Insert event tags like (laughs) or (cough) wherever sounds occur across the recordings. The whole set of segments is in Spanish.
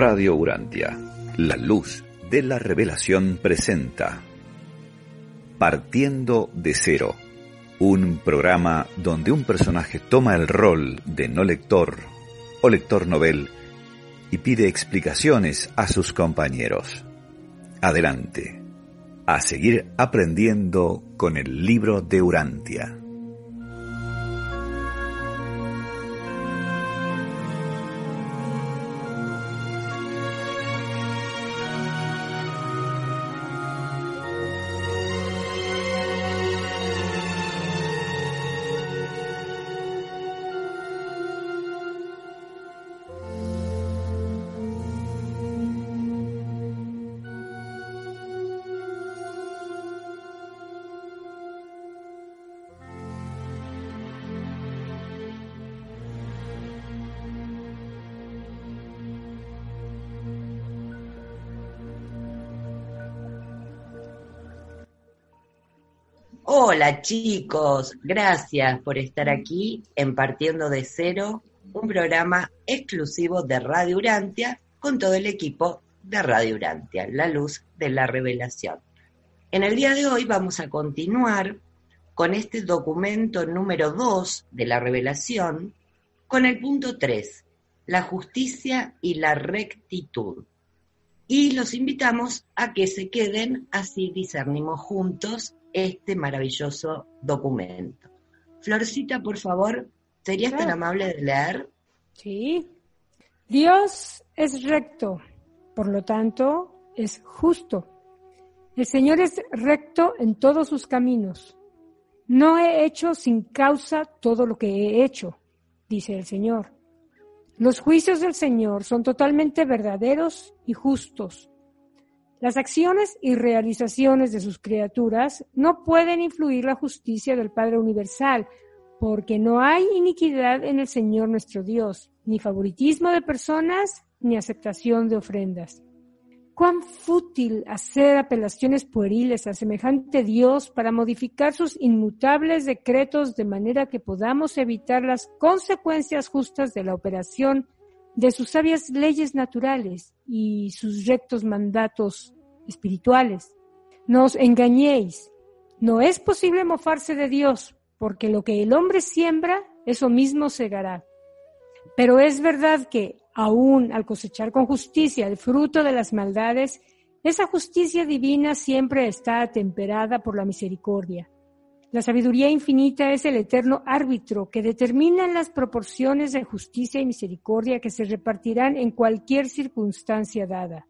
Radio Urantia, la luz de la revelación presenta Partiendo de cero, un programa donde un personaje toma el rol de no lector o lector novel y pide explicaciones a sus compañeros. Adelante, a seguir aprendiendo con el libro de Urantia. Hola chicos, gracias por estar aquí en Partiendo de Cero, un programa exclusivo de Radio Urantia con todo el equipo de Radio Urantia, la luz de la revelación. En el día de hoy vamos a continuar con este documento número 2 de la revelación, con el punto 3, la justicia y la rectitud. Y los invitamos a que se queden, así discernimos juntos este maravilloso documento. Florcita, por favor, ¿serías tan amable de leer? Sí. Dios es recto, por lo tanto, es justo. El Señor es recto en todos sus caminos. No he hecho sin causa todo lo que he hecho, dice el Señor. Los juicios del Señor son totalmente verdaderos y justos. Las acciones y realizaciones de sus criaturas no pueden influir la justicia del Padre Universal, porque no hay iniquidad en el Señor nuestro Dios, ni favoritismo de personas, ni aceptación de ofrendas. Cuán fútil hacer apelaciones pueriles a semejante Dios para modificar sus inmutables decretos de manera que podamos evitar las consecuencias justas de la operación de sus sabias leyes naturales y sus rectos mandatos espirituales. No os engañéis. No es posible mofarse de Dios, porque lo que el hombre siembra, eso mismo segará. Pero es verdad que, aún al cosechar con justicia el fruto de las maldades, esa justicia divina siempre está atemperada por la misericordia. La sabiduría infinita es el eterno árbitro que determina las proporciones de justicia y misericordia que se repartirán en cualquier circunstancia dada.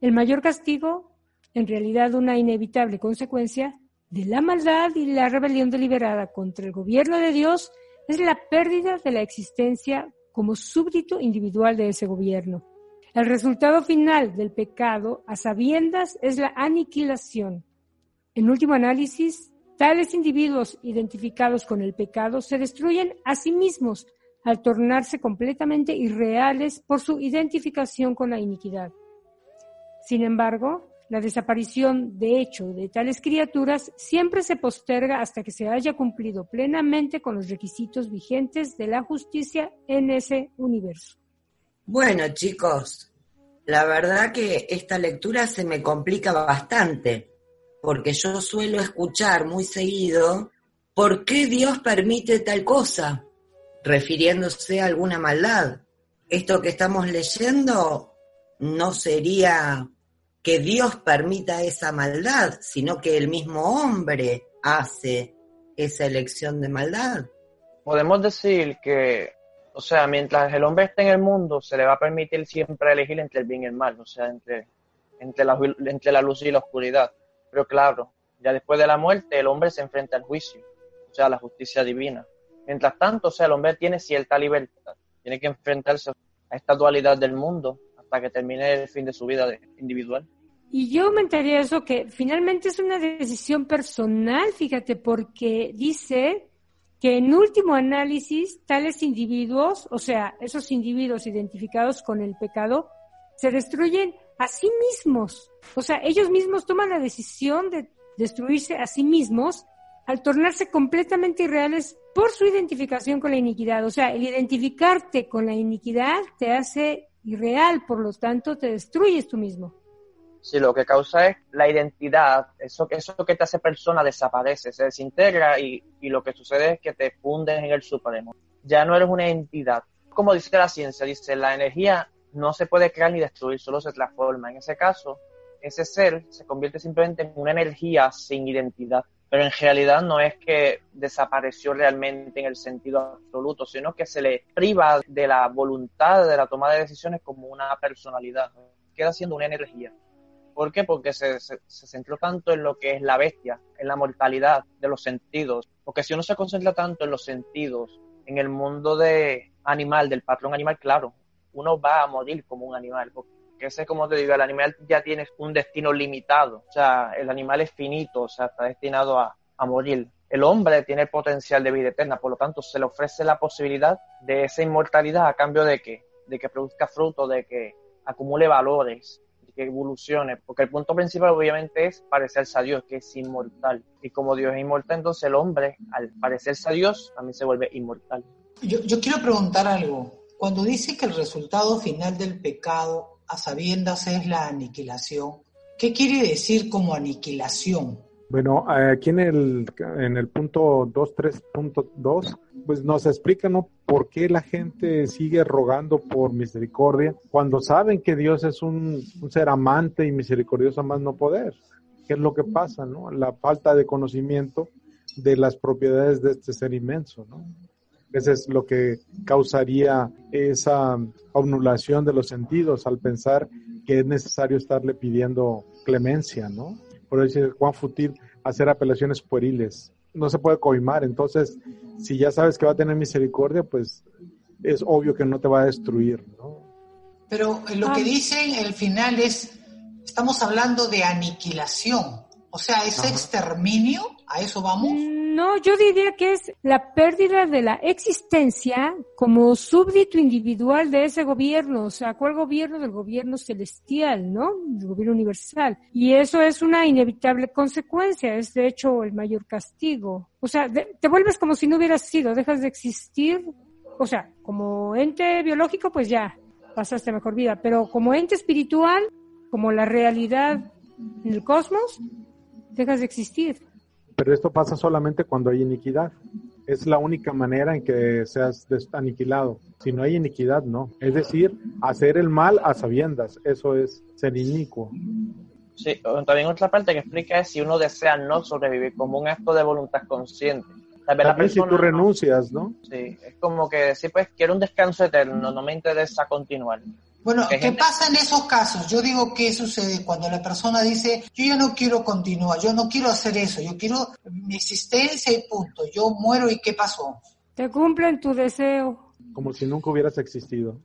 El mayor castigo, en realidad una inevitable consecuencia de la maldad y la rebelión deliberada contra el gobierno de Dios, es la pérdida de la existencia como súbdito individual de ese gobierno. El resultado final del pecado a sabiendas es la aniquilación. En último análisis, Tales individuos identificados con el pecado se destruyen a sí mismos al tornarse completamente irreales por su identificación con la iniquidad. Sin embargo, la desaparición de hecho de tales criaturas siempre se posterga hasta que se haya cumplido plenamente con los requisitos vigentes de la justicia en ese universo. Bueno, chicos, la verdad que esta lectura se me complica bastante porque yo suelo escuchar muy seguido, ¿por qué Dios permite tal cosa? refiriéndose a alguna maldad. Esto que estamos leyendo no sería que Dios permita esa maldad, sino que el mismo hombre hace esa elección de maldad. Podemos decir que, o sea, mientras el hombre esté en el mundo, se le va a permitir siempre elegir entre el bien y el mal, o sea, entre, entre, la, entre la luz y la oscuridad. Pero claro, ya después de la muerte el hombre se enfrenta al juicio, o sea, a la justicia divina. Mientras tanto, o sea, el hombre tiene cierta libertad, tiene que enfrentarse a esta dualidad del mundo hasta que termine el fin de su vida individual. Y yo aumentaría eso que finalmente es una decisión personal, fíjate, porque dice que en último análisis tales individuos, o sea, esos individuos identificados con el pecado, se destruyen a sí mismos. O sea, ellos mismos toman la decisión de destruirse a sí mismos al tornarse completamente irreales por su identificación con la iniquidad. O sea, el identificarte con la iniquidad te hace irreal, por lo tanto te destruyes tú mismo. Sí, lo que causa es la identidad, eso, eso que te hace persona desaparece, se desintegra y, y lo que sucede es que te fundes en el supremo. Ya no eres una entidad. Como dice la ciencia, dice, la energía no se puede crear ni destruir, solo se transforma. En ese caso, ese ser se convierte simplemente en una energía sin identidad pero en realidad no es que desapareció realmente en el sentido absoluto, sino que se le priva de la voluntad de la toma de decisiones como una personalidad, queda siendo una energía. ¿Por qué? Porque se, se, centró tanto en lo que es la bestia, en la mortalidad de los sentidos, porque si uno se concentra tanto en los sentidos, en el mundo de animal, del patrón animal, claro, uno va a morir como un animal, que ese, como te digo, el animal ya tiene un destino limitado, o sea, el animal es finito, o sea, está destinado a, a morir. El hombre tiene el potencial de vida eterna, por lo tanto, se le ofrece la posibilidad de esa inmortalidad a cambio de que, de que produzca fruto, de que acumule valores, de que evolucione, porque el punto principal obviamente es parecerse a Dios, que es inmortal. Y como Dios es inmortal, entonces el hombre, al parecerse a Dios, también se vuelve inmortal. Yo quiero preguntar algo. Cuando dice que el resultado final del pecado a sabiendas es la aniquilación. ¿Qué quiere decir como aniquilación? Bueno, aquí en el, en el punto 2.3.2, pues nos explica ¿no? por qué la gente sigue rogando por misericordia cuando saben que Dios es un, un ser amante y misericordioso más no poder. ¿Qué es lo que pasa? ¿no? La falta de conocimiento de las propiedades de este ser inmenso. ¿no? Eso es lo que causaría esa anulación de los sentidos al pensar que es necesario estarle pidiendo clemencia, ¿no? Por eso es Juan Futil hacer apelaciones pueriles. No se puede coimar. Entonces, si ya sabes que va a tener misericordia, pues es obvio que no te va a destruir, ¿no? Pero lo que dicen el final es, estamos hablando de aniquilación. O sea, ¿es exterminio? ¿A eso vamos? No, yo diría que es la pérdida de la existencia como súbdito individual de ese gobierno. O sea, ¿cuál gobierno? Del gobierno celestial, ¿no? Del gobierno universal. Y eso es una inevitable consecuencia. Es de hecho el mayor castigo. O sea, te vuelves como si no hubieras sido, dejas de existir. O sea, como ente biológico, pues ya, pasaste mejor vida. Pero como ente espiritual, como la realidad en el cosmos, dejas de existir. Pero esto pasa solamente cuando hay iniquidad. Es la única manera en que seas aniquilado. Si no hay iniquidad, no. Es decir, hacer el mal a sabiendas. Eso es ser inicuo. Sí, también otra parte que explica es si uno desea no sobrevivir como un acto de voluntad consciente. Tal si tú renuncias, ¿no? Sí, es como que decir, pues quiero un descanso eterno, no me interesa continuar. Bueno, ¿qué pasa en esos casos? Yo digo, ¿qué sucede cuando la persona dice, yo ya no quiero continuar, yo no quiero hacer eso, yo quiero mi existencia y punto, yo muero y ¿qué pasó? Te cumplen tu deseo. Como si nunca hubieras existido.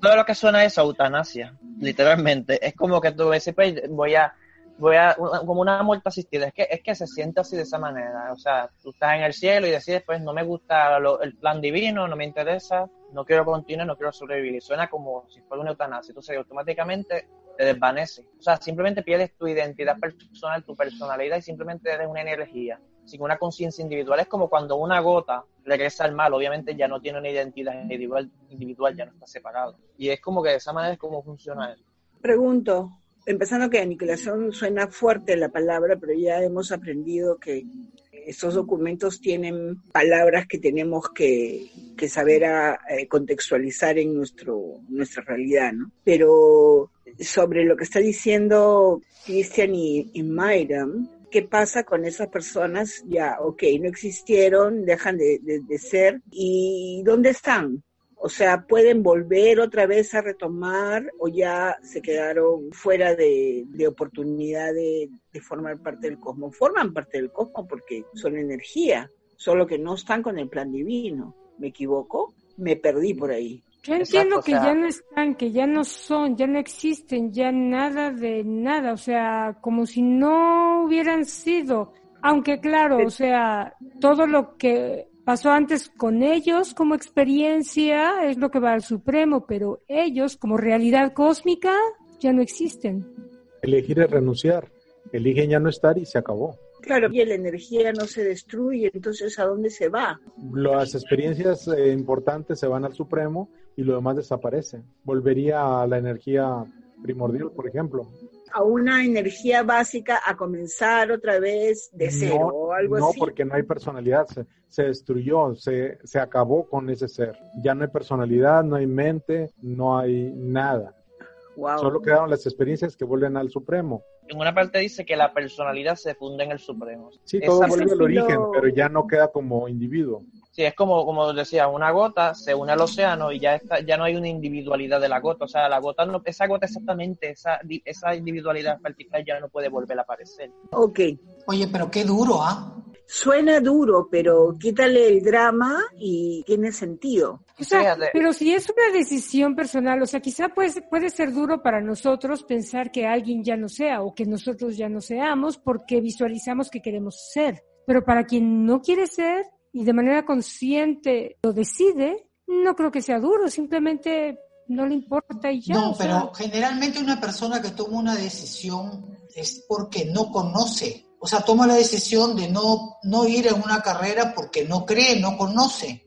Todo lo que suena es eutanasia, literalmente. Es como que tú ves, pues, voy a voy a, como una muerte asistida, es que, es que se siente así de esa manera, o sea, tú estás en el cielo y decides, pues no me gusta el plan divino, no me interesa, no quiero continuar, no quiero sobrevivir, y suena como si fuera una eutanasia, entonces automáticamente te desvanece, o sea, simplemente pierdes tu identidad personal, tu personalidad y simplemente eres una energía, sin una conciencia individual, es como cuando una gota regresa al mal, obviamente ya no tiene una identidad individual, individual ya no está separado, y es como que de esa manera es como funciona eso. Pregunto, empezando que aniquilación suena fuerte la palabra, pero ya hemos aprendido que estos documentos tienen palabras que tenemos que, saber eh, contextualizar en nuestro, nuestra realidad, ¿no? Pero sobre lo que está diciendo Christian y, y ¿qué pasa con esas personas? Ya, ok, no existieron, dejan de, de ser, ¿y dónde están? O sea, pueden volver otra vez a retomar o ya se quedaron fuera de, oportunidad de, formar parte del cosmos. Forman parte del cosmos porque son energía, solo que no están con el plan divino. ¿Me equivoco? Me perdí por ahí. Yo entiendo que ya no están, que ya no son, ya no existen, ya nada de nada, o sea, como si no hubieran sido. Aunque claro, o sea, todo lo que pasó antes con ellos como experiencia, es lo que va al Supremo, pero ellos como realidad cósmica ya no existen. Elegir es renunciar, eligen ya no estar y se acabó. Claro, y la energía no se destruye, entonces ¿a dónde se va? Las experiencias eh, importantes se van al Supremo y lo demás desaparece. Volvería a la energía primordial, por ejemplo. A una energía básica a comenzar otra vez de cero no, o algo no, así. porque no hay personalidad, se, se destruyó, se, se acabó con ese ser. Ya no hay personalidad, no hay mente, no hay nada. Wow. Solo quedaron las experiencias que vuelven al Supremo. En una parte dice que la personalidad se funda en el Supremo. Sí, todo Esa- vuelve al origen, pero ya no queda como individuo. Sí, es como, como decía, una gota se une al océano y ya está, ya no hay una individualidad de la gota. O sea, la gota no, esa gota exactamente, esa, esa individualidad particular ya no puede volver a aparecer. Ok. Oye, pero qué duro, ¿ah? Suena duro, pero quítale el drama y tiene sentido. O sea, pero si es una decisión personal, o sea, quizá pues, puede ser duro para nosotros pensar que alguien ya no sea o que nosotros ya no seamos porque visualizamos que queremos ser. Pero para quien no quiere ser y de manera consciente lo decide, no creo que sea duro, simplemente no le importa y ya. no, sea, pero generalmente una persona que toma una decisión es porque no conoce. O sea, toma la decisión de no, no ir a una carrera porque no cree, no conoce.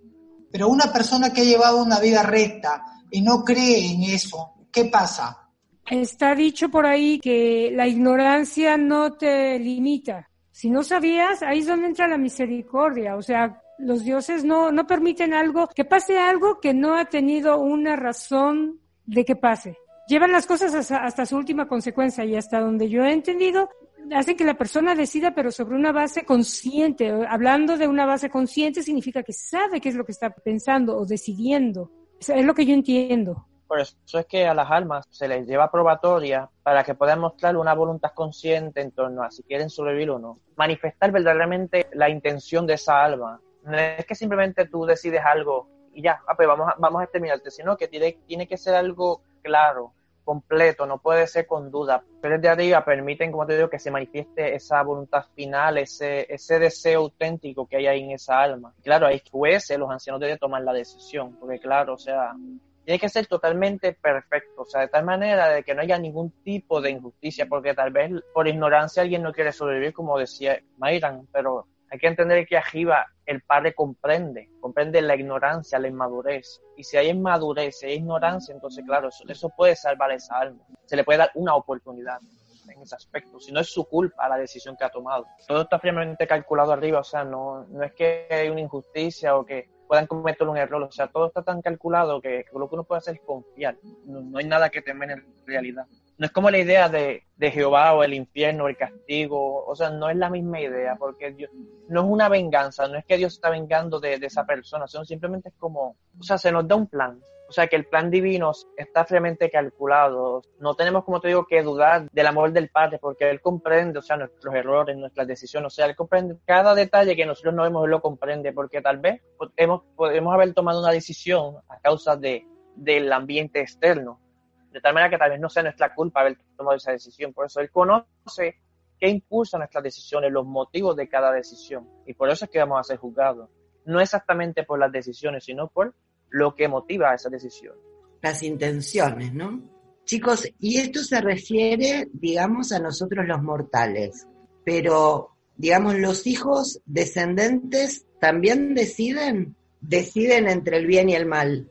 Pero una persona que ha llevado una vida recta y no cree en eso, ¿qué pasa? Está dicho por ahí que la ignorancia no te limita. Si no sabías, ahí es donde entra la misericordia. O sea, los dioses no, no permiten algo, que pase algo que no ha tenido una razón de que pase. Llevan las cosas hasta, hasta su última consecuencia y hasta donde yo he entendido, hacen que la persona decida, pero sobre una base consciente. Hablando de una base consciente significa que sabe qué es lo que está pensando o decidiendo. Es lo que yo entiendo. Por eso es que a las almas se les lleva probatoria para que puedan mostrar una voluntad consciente en torno a si quieren sobrevivir o no. Manifestar verdaderamente la intención de esa alma. No es que simplemente tú decides algo y ya, ah, pues vamos a, vamos a exterminarte, sino que tiene, tiene que ser algo claro, completo, no puede ser con duda. Pero de arriba permiten, como te digo, que se manifieste esa voluntad final, ese, ese deseo auténtico que hay ahí en esa alma. Claro, hay jueces, los ancianos deben tomar la decisión, porque claro, o sea, tiene que ser totalmente perfecto, o sea, de tal manera de que no haya ningún tipo de injusticia, porque tal vez por ignorancia alguien no quiere sobrevivir, como decía Mayran, pero hay que entender que arriba el Padre comprende, comprende la ignorancia, la inmadurez. Y si hay inmadurez, si hay ignorancia, entonces claro, eso, eso puede salvar esa alma. Se le puede dar una oportunidad en ese aspecto, si no es su culpa la decisión que ha tomado. Todo está fríamente calculado arriba, o sea, no, no es que hay una injusticia o que puedan cometer un error, o sea, todo está tan calculado que, lo que uno puede hacer es confiar, no, hay nada que temer en realidad. No es como la idea de, de Jehová o el infierno el castigo, o sea, no es la misma idea, porque Dios, no es una venganza, no es que Dios está vengando de, de esa persona, sino simplemente es como, o sea, se nos da un plan, o sea, que el plan divino está fríamente calculado. No tenemos, como te digo, que dudar del amor del Padre, porque Él comprende, o sea, nuestros errores, nuestras decisiones. O sea, Él comprende cada detalle que nosotros no vemos, Él lo comprende, porque tal vez hemos, podemos haber tomado una decisión a causa de, del ambiente externo. De tal manera que tal vez no sea nuestra culpa haber tomado esa decisión. Por eso Él conoce qué impulsa nuestras decisiones, los motivos de cada decisión. Y por eso es que vamos a ser juzgados. No exactamente por las decisiones, sino por lo que motiva esa decisión. Las intenciones, ¿no? Chicos, y esto se refiere, digamos, a nosotros los mortales, pero, digamos, los hijos descendentes también deciden, deciden entre el bien y el mal.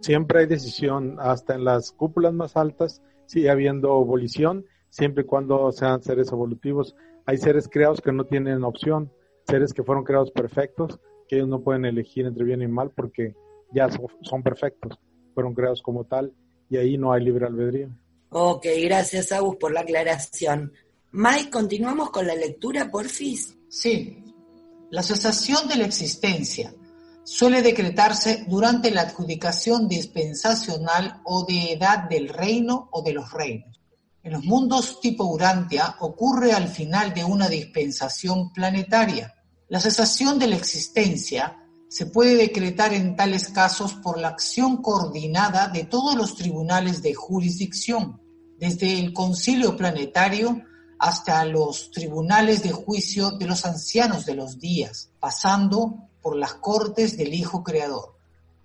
Siempre hay decisión, hasta en las cúpulas más altas sigue habiendo volición, siempre y cuando sean seres evolutivos. Hay seres creados que no tienen opción, seres que fueron creados perfectos, que ellos no pueden elegir entre bien y mal porque ya son, son perfectos, fueron creados como tal y ahí no hay libre albedrío. Ok, gracias Agus por la aclaración. Mike, continuamos con la lectura, porfis. Sí, la cesación de la existencia suele decretarse durante la adjudicación dispensacional o de edad del reino o de los reinos. En los mundos tipo Urantia ocurre al final de una dispensación planetaria. La cesación de la existencia se puede decretar en tales casos por la acción coordinada de todos los tribunales de jurisdicción, desde el concilio planetario hasta los tribunales de juicio de los ancianos de los días, pasando por las cortes del Hijo Creador.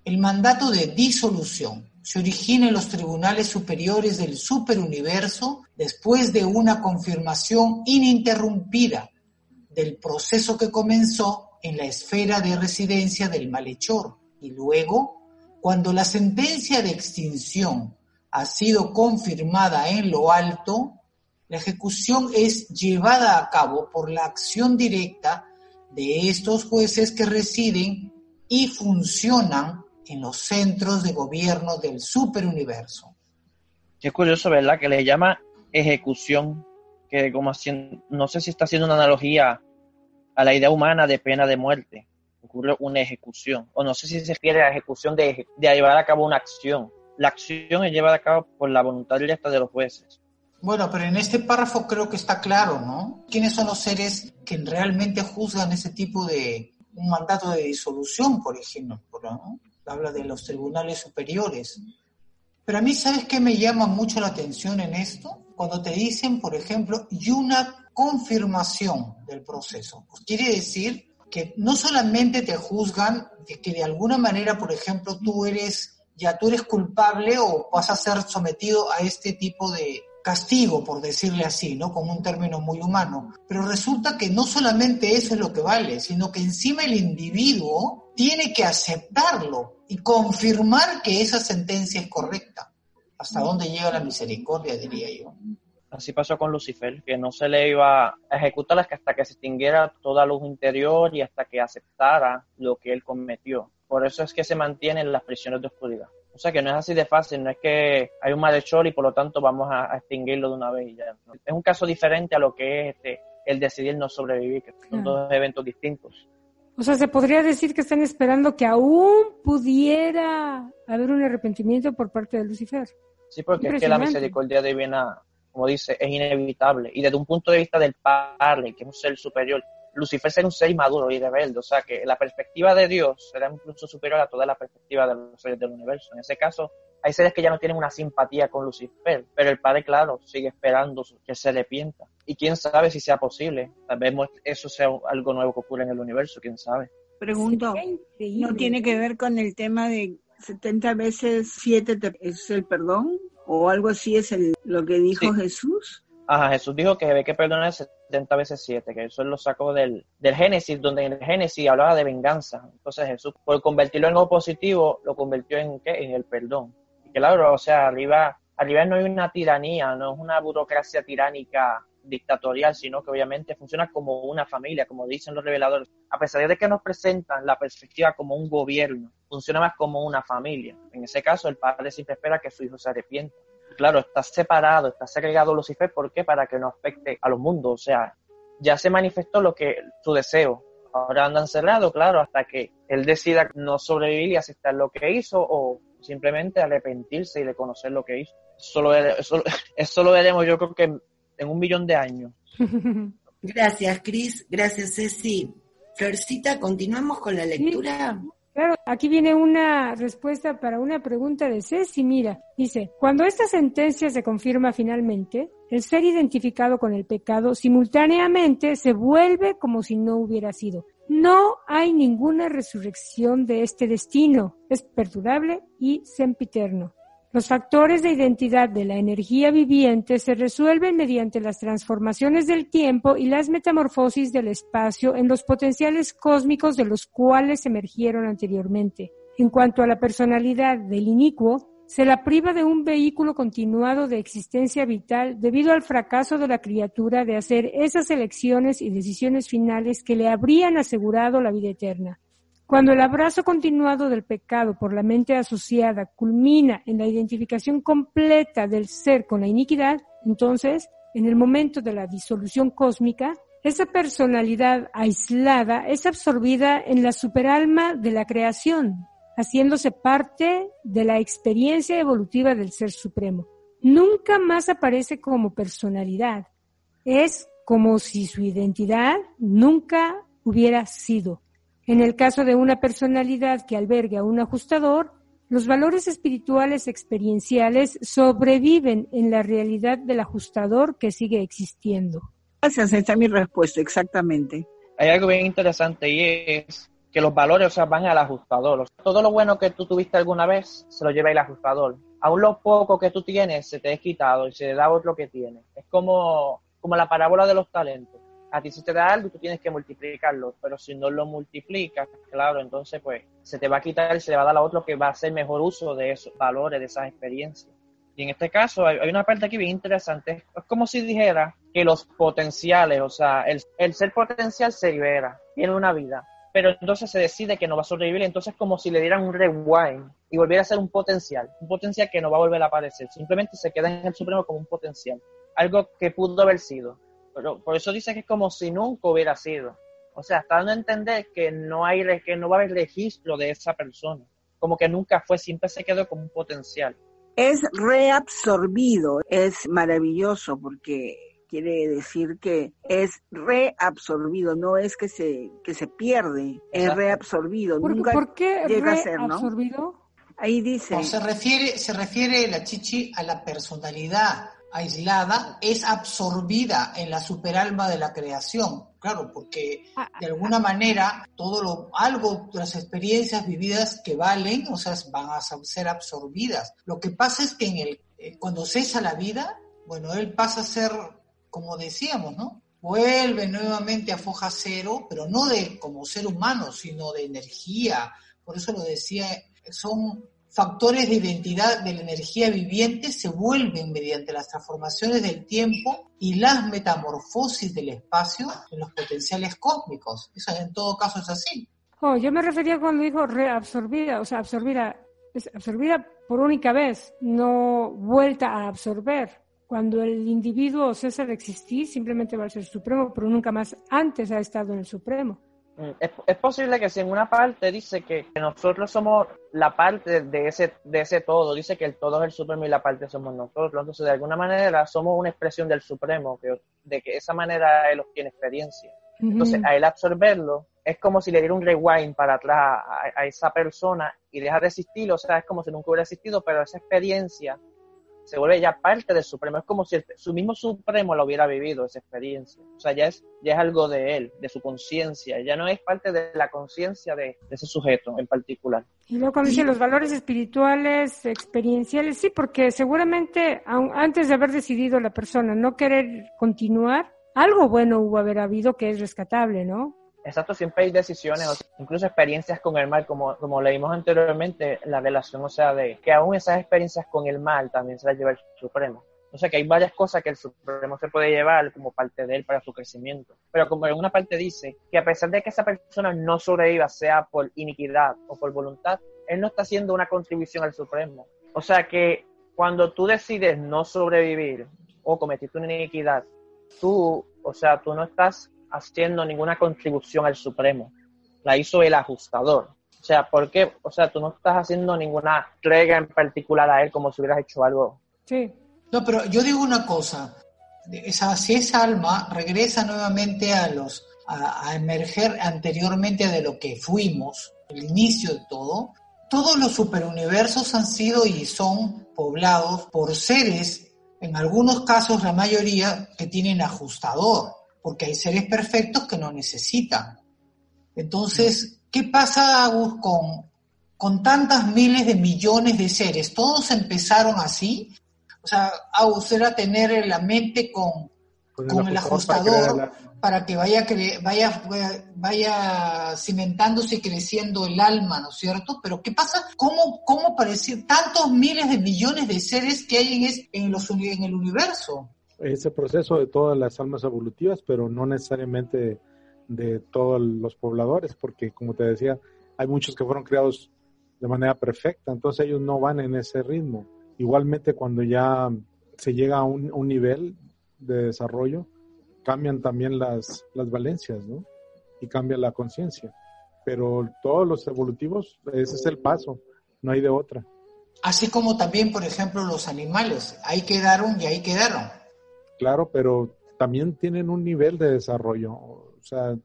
El mandato de disolución se origina en los tribunales superiores del superuniverso después de una confirmación ininterrumpida del proceso que comenzó en la esfera de residencia del malhechor y luego Cuando la sentencia de extinción ha sido confirmada en lo alto, la ejecución es llevada a cabo por la acción directa de estos jueces que residen y funcionan en los centros de gobierno del superuniverso. Qué curioso, ¿verdad? Que le llama ejecución, que como haciendo, no sé si está haciendo una analogía a la idea humana de pena de muerte. Ocurre una ejecución. O no sé si se refiere a la ejecución de, llevar a cabo una acción. La acción es llevada a cabo por la voluntad directa de los jueces. Bueno, pero en este párrafo creo que está claro, ¿no? ¿Quiénes son los seres que realmente juzgan ese tipo de un mandato de disolución, por ejemplo? ¿no? Habla de los tribunales superiores. Pero a mí, ¿sabes qué me llama mucho la atención en esto? Cuando te dicen, por ejemplo, y confirmación del proceso. Pues quiere decir que no solamente te juzgan de que de alguna manera, por ejemplo, tú eres, ya tú eres culpable o vas a ser sometido a este tipo de, castigo, por decirle así, ¿no? Como un término muy humano. Pero resulta que no solamente eso es lo que vale, sino que encima el individuo tiene que aceptarlo y confirmar que esa sentencia es correcta. ¿Hasta dónde llega la misericordia, diría yo? Así pasó con Lucifer, que no se le iba a ejecutar hasta que se extinguiera toda luz interior y hasta que aceptara lo que él cometió. Por eso es que se mantienen las prisiones de oscuridad. O sea que no es así de fácil, no es que hay un malhechor y por lo tanto vamos a, extinguirlo de una vez y ya. Es un caso diferente a lo que es este, el decidir no sobrevivir, que son dos eventos distintos. O sea, se podría decir que están esperando que aún pudiera haber un arrepentimiento por parte de Lucifer. Sí, porque es que la misericordia divina, como dice, es inevitable. Y desde un punto de vista del Padre, que es un ser superior, Lucifer será un ser maduro y rebelde, o sea que la perspectiva de Dios será incluso superior a toda la perspectiva de los seres del universo. En ese caso, hay seres que ya no tienen una simpatía con Lucifer, pero el Padre, claro, sigue esperando que se arrepienta. Y quién sabe si sea posible. Tal vez eso sea algo nuevo que ocurre en el universo, quién sabe. Pregunto, ¿no tiene que ver con el tema de 70 veces 7 es el perdón? ¿O algo así es el, lo que dijo Jesús? Ajá, Jesús dijo que debe que perdonar 70 veces 7, que eso lo sacó del, del Génesis, donde en el Génesis hablaba de venganza. Entonces Jesús, por convertirlo en algo positivo, lo convirtió en ¿qué? En el perdón. Y claro, o sea, arriba, arriba no hay una tiranía, no es una burocracia tiránica dictatorial, sino que obviamente funciona como una familia, como dicen los reveladores. A pesar de que nos presentan la perspectiva como un gobierno, funciona más como una familia. En ese caso, el padre siempre espera que su hijo se arrepienta claro, está separado, está segregado Lucifer, ¿por qué? Para que no afecte a los mundos, o sea, ya se manifestó lo que su deseo. Ahora anda encerrado, claro, hasta que él decida no sobrevivir y aceptar lo que hizo o simplemente arrepentirse y reconocer lo que hizo. Solo, eso, (laughs) eso lo veremos yo creo que en un millón de años. (laughs) Gracias, Cris. Gracias, Ceci. Florcita, continuamos con la lectura. Claro, aquí viene una respuesta para una pregunta de Ceci. Mira, dice, cuando esta sentencia se confirma finalmente, el ser identificado con el pecado simultáneamente se vuelve como si no hubiera sido. No hay ninguna resurrección de este destino. Es perdurable y sempiterno. Los factores de identidad de la energía viviente se resuelven mediante las transformaciones del tiempo y las metamorfosis del espacio en los potenciales cósmicos de los cuales emergieron anteriormente. En cuanto a la personalidad del inicuo, se la priva de un vehículo continuado de existencia vital debido al fracaso de la criatura de hacer esas elecciones y decisiones finales que le habrían asegurado la vida eterna. Cuando el abrazo continuado del pecado por la mente asociada culmina en la identificación completa del ser con la iniquidad, entonces, en el momento de la disolución cósmica, esa personalidad aislada es absorbida en la superalma de la creación, haciéndose parte de la experiencia evolutiva del Ser Supremo. Nunca más aparece como personalidad. Es como si su identidad nunca hubiera sido. En el caso de una personalidad que albergue a un ajustador, los valores espirituales experienciales sobreviven en la realidad del ajustador que sigue existiendo. Gracias, esta es mi respuesta, exactamente. Hay algo bien interesante y es que los valores o sea, van al ajustador. Todo lo bueno que tú tuviste alguna vez se lo lleva el ajustador. Aún lo poco que tú tienes se te es quitado y se le da otro que tiene. Es como, como la parábola de los talentos a ti se te da algo tú tienes que multiplicarlo, pero si no lo multiplicas, claro, entonces pues se te va a quitar y se le va a dar a otro que va a hacer mejor uso de esos valores, de esas experiencias. Y en este caso hay, una parte aquí bien interesante, es como si dijera que los potenciales, o sea, el, el ser potencial se libera, tiene una vida, pero entonces se decide que no va a sobrevivir, entonces como si le dieran un rewind y volviera a ser un potencial, un potencial que no va a volver a aparecer, simplemente se queda en el Supremo como un potencial, algo que pudo haber sido, pero por eso dice que es como si nunca hubiera sido, o sea, está dando a entender que no hay, que no va a haber registro de esa persona, como que nunca fue, siempre se quedó como un potencial. Es reabsorbido, es maravilloso porque quiere decir que es reabsorbido, no es que se, que se pierde, es reabsorbido. ¿Por, Nunca ¿por qué llega a ser, ¿no? Ahí dice. se refiere, se refiere la chichi a la personalidad aislada, es absorbida en la superalma de la creación. Claro, porque ah, de alguna manera todo lo, algo, las experiencias vividas que valen, o sea, van a ser absorbidas. Lo que pasa es que en el, eh, cuando cesa la vida, bueno, él pasa a ser como decíamos, ¿no? Vuelve nuevamente a foja cero, pero no de como ser humano, sino de energía. Por eso lo decía, son factores de identidad de la energía viviente se vuelven mediante las transformaciones del tiempo y las metamorfosis del espacio en los potenciales cósmicos. Eso en todo caso es así. Oh, yo me refería cuando dijo reabsorbida, o sea, absorbida, es absorbida por única vez, no vuelta a absorber. Cuando el individuo cesa de existir, simplemente va a ser supremo, pero nunca más antes ha estado en el supremo. Mm, es, posible que si en una parte dice que, nosotros somos la parte de ese, de ese todo, dice que el todo es el supremo y la parte somos nosotros, entonces de alguna manera somos una expresión del supremo, que, de que esa manera él obtiene experiencia. Entonces, a él absorberlo, es como si le diera un rewind para atrás a, a, esa persona y deja de existir, o sea, es como si nunca hubiera existido, pero esa experiencia se vuelve ya parte del Supremo. Es como si su mismo Supremo lo hubiera vivido, esa experiencia. O sea, ya es, ya es algo de él, de su conciencia. Ya no es parte de la conciencia de, ese sujeto en particular. Y luego cuando dice los valores espirituales, experienciales, sí, porque seguramente antes de haber decidido la persona no querer continuar, algo bueno hubo haber habido que es rescatable, ¿no? Exacto, siempre hay decisiones, incluso experiencias con el mal, como, como leímos anteriormente, la relación, o sea, de que aún esas experiencias con el mal también se las lleva el Supremo. O sea, que hay varias cosas que el Supremo se puede llevar como parte de él para su crecimiento. Pero como en una parte dice que a pesar de que esa persona no sobreviva, sea por iniquidad o por voluntad, él no está haciendo una contribución al Supremo. O sea que cuando tú decides no sobrevivir o cometiste una iniquidad, tú, o sea, tú no estás haciendo ninguna contribución al Supremo. La hizo el ajustador. O sea, ¿por qué? O sea, tú no estás haciendo ninguna entrega en particular a él como si hubieras hecho algo. Sí. No, pero yo digo una cosa. Esa, si esa alma regresa nuevamente a los a, emerger anteriormente de lo que fuimos, el inicio de todo, todos los superuniversos han sido y son poblados por seres, en algunos casos la mayoría, que tienen ajustador porque hay seres perfectos que no necesitan. Entonces, ¿qué pasa, Agus, con, con tantas miles de millones de seres? ¿Todos empezaron así? O sea, Agus era tener la mente con, con, el ajustador para, que vaya, vaya, vaya cimentándose y creciendo el alma, ¿no es cierto? Pero ¿qué pasa? ¿Cómo, cómo parecer tantos miles de millones de seres que hay en, en, los, en el universo? Ese proceso de todas las almas evolutivas, pero no necesariamente de todos los pobladores, porque como te decía, hay muchos que fueron creados de manera perfecta, entonces ellos no van en ese ritmo. Igualmente cuando ya se llega a un, nivel de desarrollo, cambian también las, las valencias, ¿no? Y cambia la conciencia. Pero todos los evolutivos, ese es el paso, no hay de otra. Así como también, por ejemplo, los animales, ahí quedaron y ahí quedaron claro, pero también tienen un nivel de desarrollo. O sea,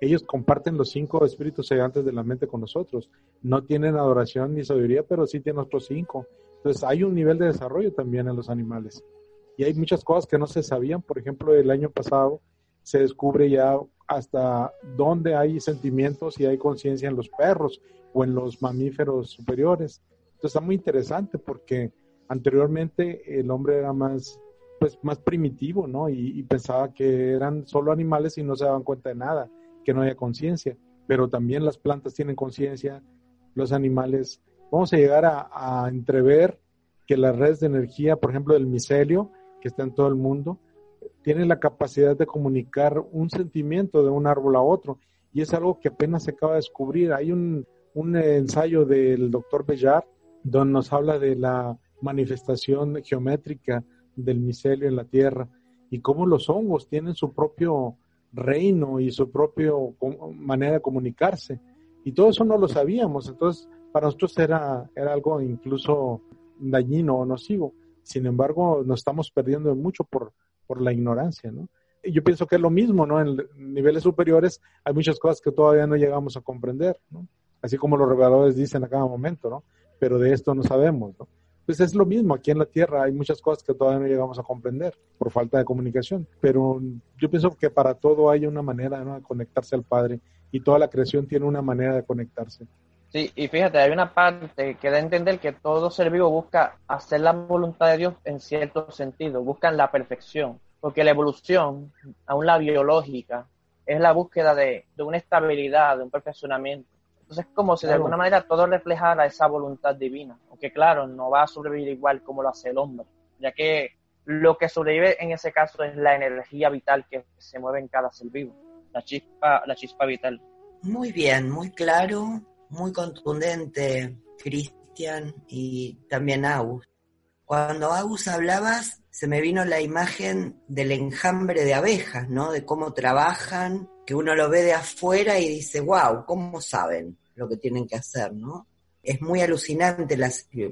ellos comparten los cinco espíritus gigantes de la mente con nosotros. No tienen adoración ni sabiduría, pero sí tienen otros cinco. Entonces hay un nivel de desarrollo también en los animales. Y hay muchas cosas que no se sabían. Por ejemplo, el año pasado se descubre ya hasta dónde hay sentimientos y hay conciencia en los perros o en los mamíferos superiores. Entonces está muy interesante porque anteriormente el hombre era más pues más primitivo, ¿no? Y, pensaba que eran solo animales y no se daban cuenta de nada, que no había conciencia. Pero también las plantas tienen conciencia, los animales. Vamos a llegar a, a entrever que las redes de energía, por ejemplo, del micelio, que está en todo el mundo, tienen la capacidad de comunicar un sentimiento de un árbol a otro. Y es algo que apenas se acaba de descubrir. Hay un, un ensayo del doctor Bellar donde nos habla de la manifestación geométrica del micelio en la tierra y cómo los hongos tienen su propio reino y su propia manera de comunicarse. Y todo eso no lo sabíamos, entonces para nosotros era, era algo incluso dañino o nocivo. Sin embargo, nos estamos perdiendo mucho por, por la ignorancia, ¿no? Yo pienso que es lo mismo, ¿no? En niveles superiores hay muchas cosas que todavía no llegamos a comprender, ¿no? Así como los reveladores dicen a cada momento, ¿no? Pero de esto no sabemos, ¿no? Pues es lo mismo, aquí en la Tierra hay muchas cosas que todavía no llegamos a comprender por falta de comunicación, pero yo pienso que para todo hay una manera de conectarse al Padre y toda la creación tiene una manera de conectarse. Sí, y fíjate, hay una parte que da a entender que todo ser vivo busca hacer la voluntad de Dios en cierto sentido, buscan la perfección, porque la evolución, aún la biológica, es la búsqueda de, de una estabilidad, de un perfeccionamiento. Entonces es como si de alguna manera todo reflejara esa voluntad divina, aunque claro, no va a sobrevivir igual como lo hace el hombre, ya que lo que sobrevive en ese caso es la energía vital que se mueve en cada ser vivo, la chispa, la chispa vital. Muy bien, muy claro, muy contundente, Cristian y también Agus. Cuando Agus hablabas, se me vino la imagen del enjambre de abejas, ¿no? De cómo trabajan, que uno lo ve de afuera y dice, wow, ¿cómo saben lo que tienen que hacer, ¿no? Es muy alucinante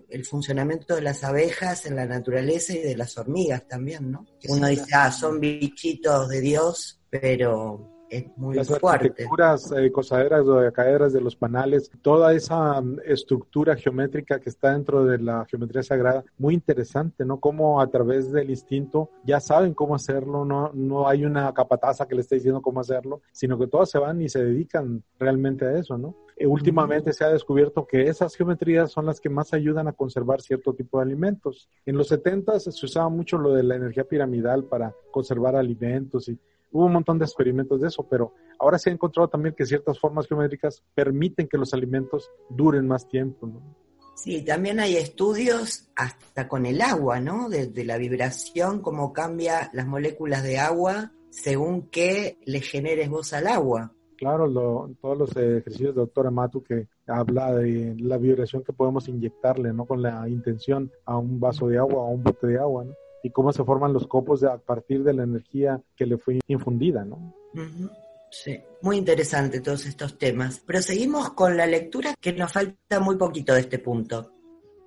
el funcionamiento de las abejas en la naturaleza y de las hormigas también, ¿no? Uno dice, ah, son bichitos de Dios, pero es muy las fuerte. arquitecturas eh, cosaderas o caderas de los panales, toda esa mm, estructura geométrica que está dentro de la geometría sagrada, muy interesante, ¿no? Cómo a través del instinto ya saben cómo hacerlo, no, no hay una capataza que le esté diciendo cómo hacerlo, sino que todas se van y se dedican realmente a eso, ¿no? Eh, últimamente se ha descubierto que esas geometrías son las que más ayudan a conservar cierto tipo de alimentos. En los 70 se usaba mucho lo de la energía piramidal para conservar alimentos y Hubo un montón de experimentos de eso, pero ahora se ha encontrado también que ciertas formas geométricas permiten que los alimentos duren más tiempo. ¿no? Sí, también hay estudios hasta con el agua, ¿no? De, la vibración, cómo cambia las moléculas de agua según qué le generes vos al agua. Claro, todos los ejercicios de doctora Matu que habla de la vibración que podemos inyectarle, ¿no? Con la intención a un vaso de agua o a un bote de agua, ¿no? y cómo se forman los copos a partir de la energía que le fue infundida, ¿no? Sí, muy interesante todos estos temas. Pero seguimos con la lectura que nos falta muy poquito de este punto.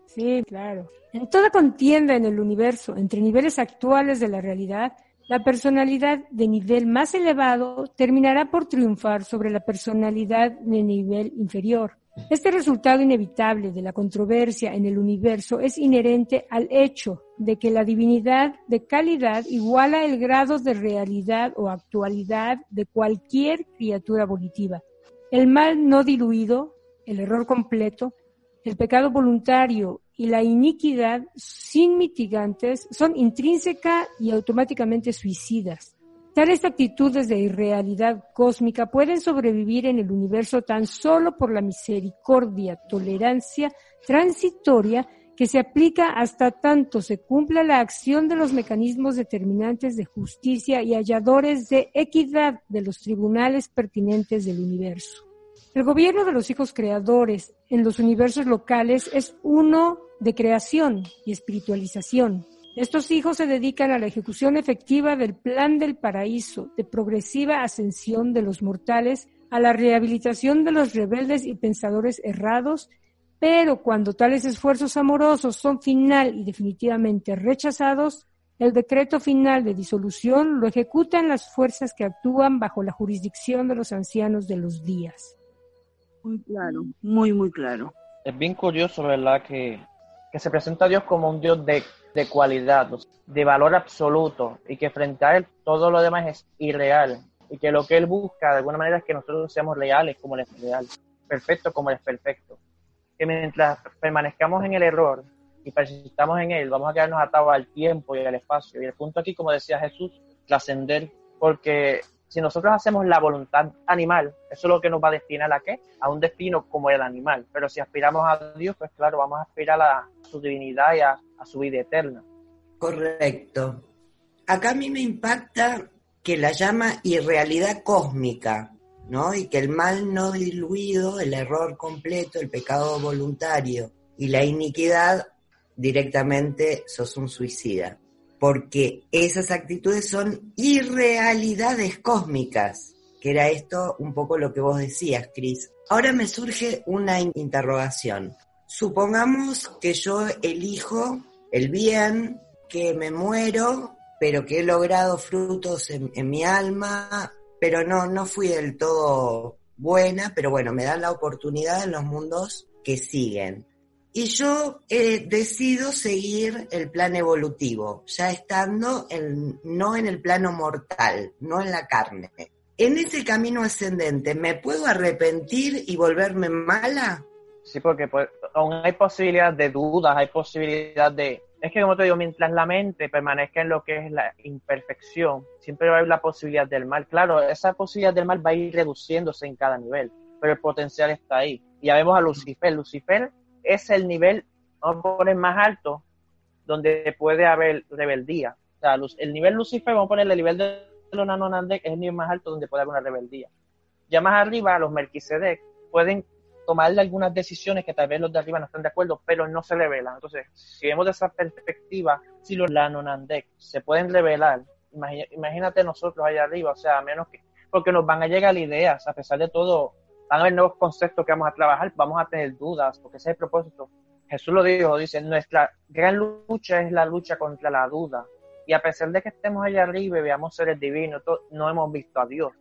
Sí, claro. En toda contienda en el universo entre niveles actuales de la realidad, la personalidad de nivel más elevado terminará por triunfar sobre la personalidad de nivel inferior. Este resultado inevitable de la controversia en el universo es inherente al hecho de que la divinidad de calidad iguala el grado de realidad o actualidad de cualquier criatura volitiva. El mal no diluido, el error completo, el pecado voluntario y la iniquidad sin mitigantes son intrínseca y automáticamente suicidas. Tales actitudes de irrealidad cósmica pueden sobrevivir en el universo tan solo por la misericordia, tolerancia transitoria que se aplica hasta tanto se cumpla la acción de los mecanismos determinantes de justicia y halladores de equidad de los tribunales pertinentes del universo. El gobierno de los hijos creadores en los universos locales es uno de creación y espiritualización, estos hijos se dedican a la ejecución efectiva del plan del paraíso, de progresiva ascensión de los mortales, a la rehabilitación de los rebeldes y pensadores errados, pero cuando tales esfuerzos amorosos son final y definitivamente rechazados, el decreto final de disolución lo ejecutan las fuerzas que actúan bajo la jurisdicción de los ancianos de los días. Muy claro, muy, muy claro. Es bien curioso, ¿verdad? Que, que se presenta a Dios como un Dios de de cualidad, de valor absoluto, y que frente a él todo lo demás es irreal, y que lo que él busca de alguna manera es que nosotros seamos reales como él es real, perfecto como él es perfecto. Que mientras permanezcamos en el error, y persistamos en él, vamos a quedarnos atados al tiempo y al espacio. Y el punto aquí, como decía Jesús, trascender, porque si nosotros hacemos la voluntad animal, eso es lo que nos va a destinar a qué? A un destino como el animal. Pero si aspiramos a Dios, pues claro, vamos a aspirar a su divinidad y a, su vida eterna. Correcto. Acá a mí me impacta que la llama irrealidad cósmica, ¿no? Y que el mal no diluido, el error completo, el pecado voluntario y la iniquidad directamente sos un suicida porque esas actitudes son irrealidades cósmicas, que era esto un poco lo que vos decías, Cris. Ahora me surge una interrogación. Supongamos que yo elijo el bien, que me muero, pero que he logrado frutos en, mi alma, pero no, no fui del todo buena, pero bueno, me dan la oportunidad en los mundos que siguen. Y yo eh, decido seguir el plan evolutivo, ya estando no en el plano mortal, no en la carne. En ese camino ascendente, ¿me puedo arrepentir y volverme mala? Sí, porque pues, aún hay posibilidad de dudas, hay posibilidad de... Es que como te digo, mientras la mente permanezca en lo que es la imperfección, siempre va a haber la posibilidad del mal. Claro, esa posibilidad del mal va a ir reduciéndose en cada nivel, pero el potencial está ahí. Y ya vemos a Lucifer. Lucifer es el nivel, vamos a poner más alto, donde puede haber rebeldía. O sea, el nivel Lucifer, vamos a poner el nivel de los Nanonandek, es el nivel más alto donde puede haber una rebeldía. Ya más arriba, los Melquisedec pueden tomarle algunas decisiones que tal vez los de arriba no estén de acuerdo, pero no se revelan. Entonces, si vemos de esa perspectiva, si los Lanonandek se pueden revelar, imagínate nosotros allá arriba, o sea, a menos que, porque nos van a llegar ideas, a pesar de todo, van a haber nuevos conceptos que vamos a trabajar, vamos a tener dudas, porque ese es el propósito. Jesús lo dijo, dice, nuestra gran lucha es la lucha contra la duda. Y a pesar de que estemos allá arriba y veamos seres divinos, no hemos visto a Dios.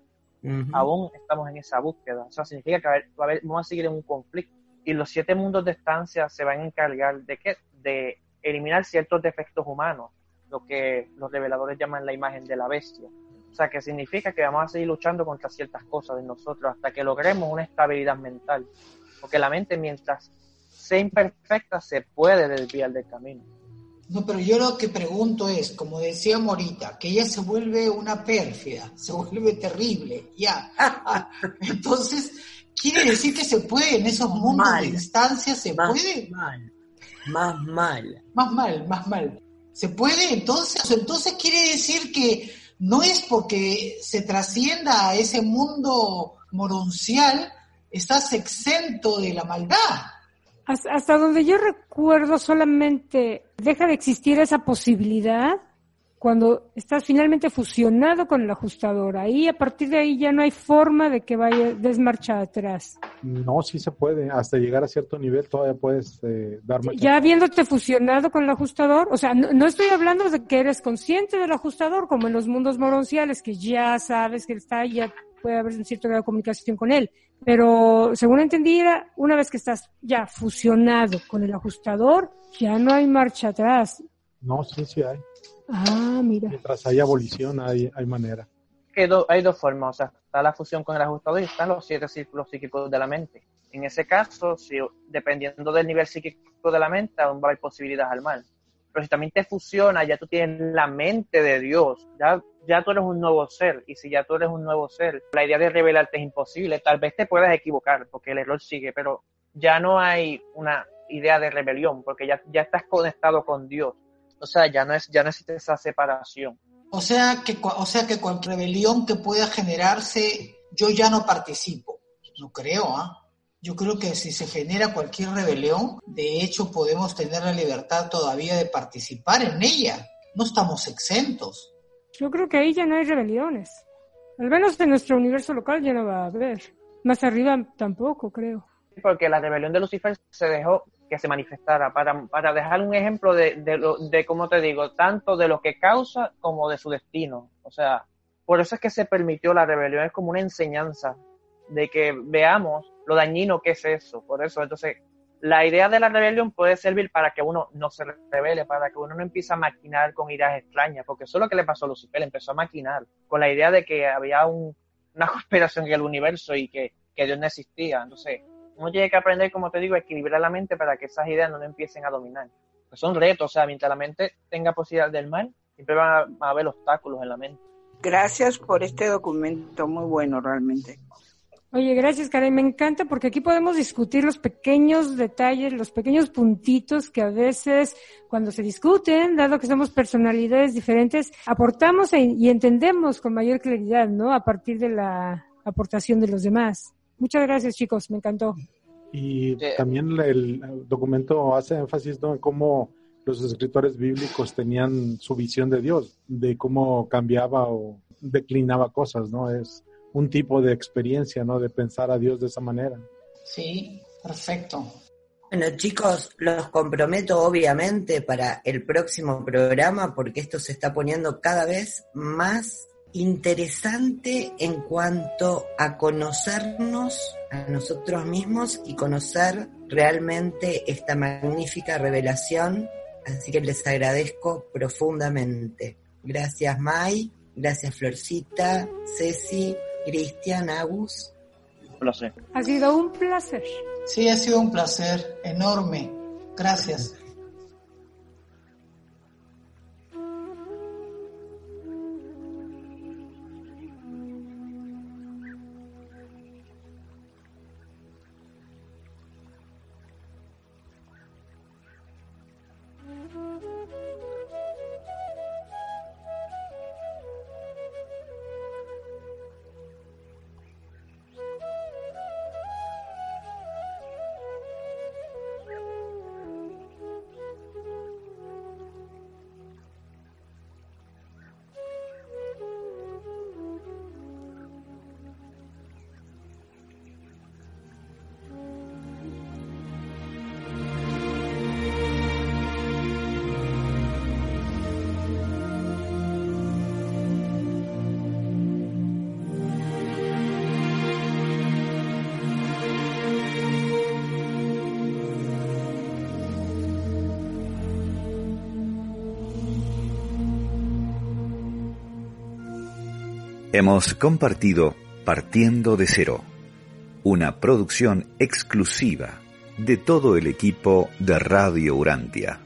Aún estamos en esa búsqueda. O sea, significa que vamos a seguir en un conflicto. Y los siete mundos de estancia se van a encargar de qué? De eliminar ciertos defectos humanos, lo que los reveladores llaman la imagen de la bestia. O sea, que significa que vamos a seguir luchando contra ciertas cosas de nosotros hasta que logremos una estabilidad mental. Porque la mente, mientras sea imperfecta, se puede desviar del camino. No, pero yo lo que pregunto es, como decía Morita, que ella se vuelve una pérfida, (laughs) se vuelve terrible, ya. (laughs) Entonces, ¿quiere decir que se puede en esos mundos de instancia? ¿Se puede? Mal. Más mal. Más mal, más mal. ¿Se puede? Entonces, entonces quiere decir que no es porque se trascienda a ese mundo moroncial, estás exento de la maldad. Hasta donde yo recuerdo solamente deja de existir esa posibilidad cuando estás finalmente fusionado con el ajustador. Ahí a partir de ahí ya no hay forma de que vaya desmarcha atrás. No, sí se puede. Hasta llegar a cierto nivel todavía puedes eh, dar marcha Ya habiéndote fusionado con el ajustador, o sea, no, estoy hablando de que eres consciente del ajustador como en los mundos moronciales, que ya sabes que está ya puede haber un cierto grado de comunicación con él. Pero según entendí, una vez que estás ya fusionado con el ajustador, ya no hay marcha atrás. No, sí, sí hay. Ah, mira. Mientras hay abolición, hay, hay manera. Que hay dos formas, o sea, está la fusión con el ajustador y están los siete círculos psíquicos de la mente. En ese caso, si, dependiendo del nivel psíquico de la mente, aún va a haber posibilidades al mal. Pero si también te fusiona, ya tú tienes la mente de Dios, ya, ya tú eres un nuevo ser. Y si ya tú eres un nuevo ser, la idea de revelarte es imposible. Tal vez te puedas equivocar, porque el error sigue, pero ya no hay una idea de rebelión, porque ya, ya estás conectado con Dios. O sea, ya no, es, ya no existe esa separación. O sea, que, o sea que cualquier rebelión que pueda generarse, yo ya no participo. No creo, ¿ah? Yo creo que si se genera cualquier rebelión, de hecho podemos tener la libertad todavía de participar en ella. No estamos exentos. Yo creo que ahí ya no hay rebeliones. Al menos en nuestro universo local ya no va a haber. Más arriba tampoco, creo. Porque la rebelión de Lucifer se dejó que se manifestara, para, para dejar un ejemplo de, de, de, como te digo, tanto de lo que causa como de su destino. O sea, por eso es que se permitió la rebelión, es como una enseñanza de que veamos lo dañino que es eso. Por eso, entonces, la idea de la rebelión puede servir para que uno no se revele, para que uno no empiece a maquinar con ideas extrañas, porque eso es lo que le pasó a Lucifer, empezó a maquinar con la idea de que había un, una (laughs) conspiración en el universo y que, que Dios no existía. Entonces, uno tiene que aprender, como te digo, a equilibrar la mente para que esas ideas no empiecen a dominar. son retos, o sea, mientras la mente tenga posibilidad del mal, siempre van a, haber obstáculos en la mente. Gracias por este documento, muy bueno realmente. Oye, gracias Karen, me encanta porque aquí podemos discutir los pequeños detalles, los pequeños puntitos que a veces cuando se discuten, dado que somos personalidades diferentes, aportamos e, y entendemos con mayor claridad, ¿no? A partir de la aportación de los demás. Muchas gracias chicos, me encantó. Y también el documento hace énfasis en cómo los escritores bíblicos tenían su visión de Dios, de cómo cambiaba o declinaba cosas, ¿no? Es un tipo de experiencia, ¿no? De pensar a Dios de esa manera. Sí, perfecto. Bueno, chicos, los comprometo obviamente para el próximo programa porque esto se está poniendo cada vez más interesante en cuanto a conocernos a nosotros mismos y conocer realmente esta magnífica revelación. Así que les agradezco profundamente. Gracias Mai, gracias Florcita, Ceci, Cristian, Agus. Un placer. Ha sido un placer. Sí, ha sido un placer enorme. Gracias. Hemos compartido Partiendo de Cero, una producción exclusiva de todo el equipo de Radio Urantia.